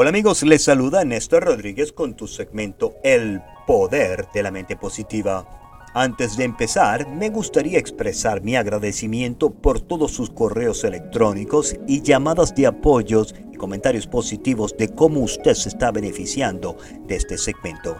Hola amigos, les saluda Néstor Rodríguez con tu segmento El Poder de la Mente Positiva. Antes de empezar, me gustaría expresar mi agradecimiento por todos sus correos electrónicos y llamadas de apoyos y comentarios positivos de cómo usted se está beneficiando de este segmento.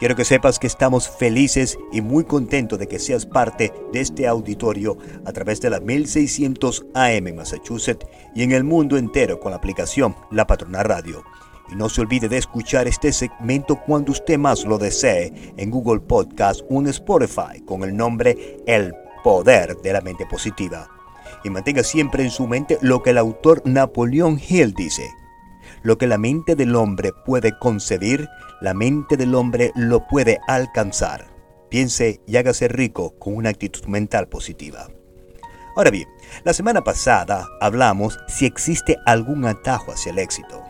Quiero que sepas que estamos felices y muy contentos de que seas parte de este auditorio a través de la 1600 AM en Massachusetts y en el mundo entero con la aplicación La Patrona Radio. Y no se olvide de escuchar este segmento cuando usted más lo desee en Google Podcast o en Spotify con el nombre El Poder de la Mente Positiva. Y mantenga siempre en su mente lo que el autor Napoleón Hill dice. Lo que la mente del hombre puede concebir, la mente del hombre lo puede alcanzar. Piense y hágase rico con una actitud mental positiva. Ahora bien, la semana pasada hablamos si existe algún atajo hacia el éxito.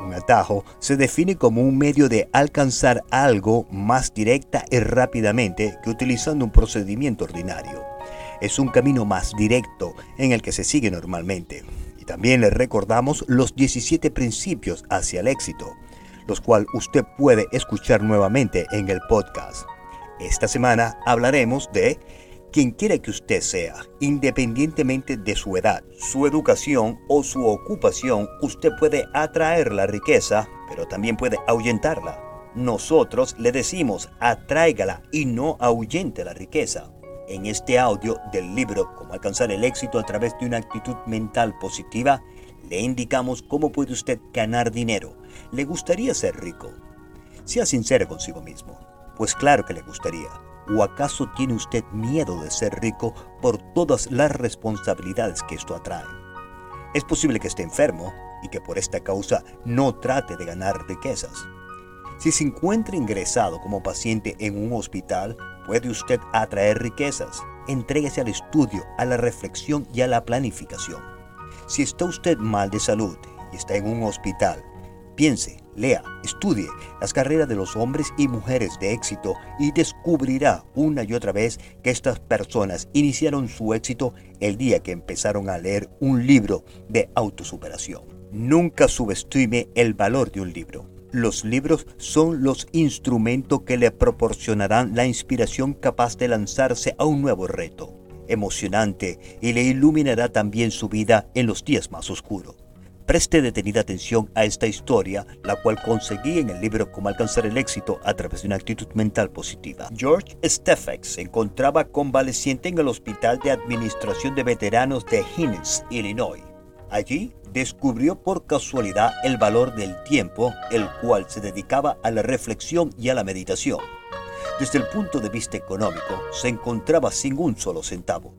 Un atajo se define como un medio de alcanzar algo más directa y rápidamente que utilizando un procedimiento ordinario. Es un camino más directo en el que se sigue normalmente. También le recordamos los 17 principios hacia el éxito, los cuales usted puede escuchar nuevamente en el podcast. Esta semana hablaremos de quien quiera que usted sea, independientemente de su edad, su educación o su ocupación, usted puede atraer la riqueza, pero también puede ahuyentarla. Nosotros le decimos, atráigala y no ahuyente la riqueza. En este audio del libro Cómo alcanzar el éxito a través de una actitud mental positiva, le indicamos cómo puede usted ganar dinero. ¿Le gustaría ser rico? Sea sincero consigo mismo. Pues claro que le gustaría. ¿O acaso tiene usted miedo de ser rico por todas las responsabilidades que esto atrae? Es posible que esté enfermo y que por esta causa no trate de ganar riquezas. Si se encuentra ingresado como paciente en un hospital, puede usted atraer riquezas. Entréguese al estudio, a la reflexión y a la planificación. Si está usted mal de salud y está en un hospital, piense, lea, estudie las carreras de los hombres y mujeres de éxito y descubrirá una y otra vez que estas personas iniciaron su éxito el día que empezaron a leer un libro de autosuperación. Nunca subestime el valor de un libro. Los libros son los instrumentos que le proporcionarán la inspiración capaz de lanzarse a un nuevo reto emocionante y le iluminará también su vida en los días más oscuros. Preste detenida atención a esta historia, la cual conseguí en el libro Cómo alcanzar el éxito a través de una actitud mental positiva. George Steffex se encontraba convaleciente en el Hospital de Administración de Veteranos de Hinds, Illinois. Allí descubrió por casualidad el valor del tiempo, el cual se dedicaba a la reflexión y a la meditación. Desde el punto de vista económico, se encontraba sin un solo centavo.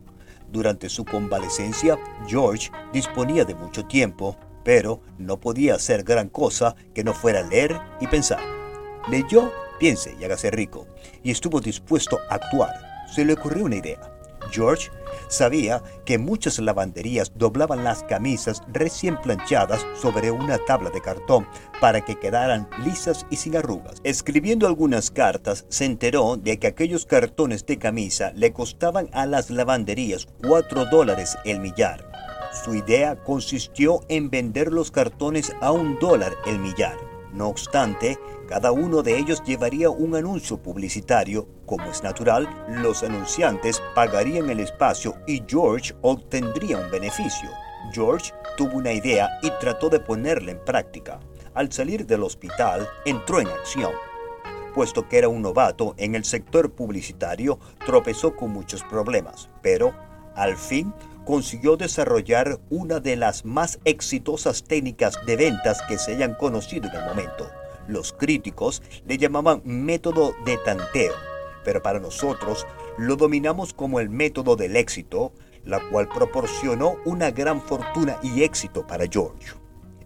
Durante su convalecencia, George disponía de mucho tiempo, pero no podía hacer gran cosa que no fuera leer y pensar. Leyó, piense y hágase rico, y estuvo dispuesto a actuar. Se le ocurrió una idea. George sabía que muchas lavanderías doblaban las camisas recién planchadas sobre una tabla de cartón para que quedaran lisas y sin arrugas. Escribiendo algunas cartas, se enteró de que aquellos cartones de camisa le costaban a las lavanderías 4 dólares el millar. Su idea consistió en vender los cartones a un dólar el millar. No obstante, cada uno de ellos llevaría un anuncio publicitario. Como es natural, los anunciantes pagarían el espacio y George obtendría un beneficio. George tuvo una idea y trató de ponerla en práctica. Al salir del hospital, entró en acción. Puesto que era un novato en el sector publicitario, tropezó con muchos problemas, pero al fin consiguió desarrollar una de las más exitosas técnicas de ventas que se hayan conocido en el momento. Los críticos le llamaban método de tanteo, pero para nosotros lo dominamos como el método del éxito, la cual proporcionó una gran fortuna y éxito para George.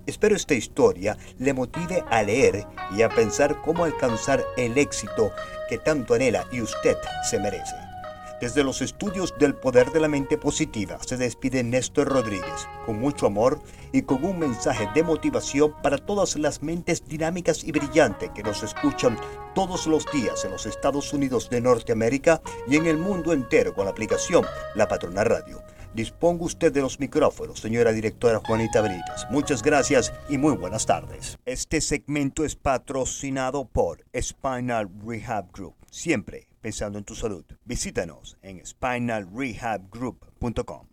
Espero esta historia le motive a leer y a pensar cómo alcanzar el éxito que tanto anhela y usted se merece. Desde los estudios del poder de la mente positiva se despide Néstor Rodríguez con mucho amor y con un mensaje de motivación para todas las mentes dinámicas y brillantes que nos escuchan todos los días en los Estados Unidos de Norteamérica y en el mundo entero con la aplicación La Patrona Radio. Disponga usted de los micrófonos, señora directora Juanita Benítez. Muchas gracias y muy buenas tardes. Este segmento es patrocinado por Spinal Rehab Group. Siempre pensando en tu salud. Visítanos en spinalrehabgroup.com.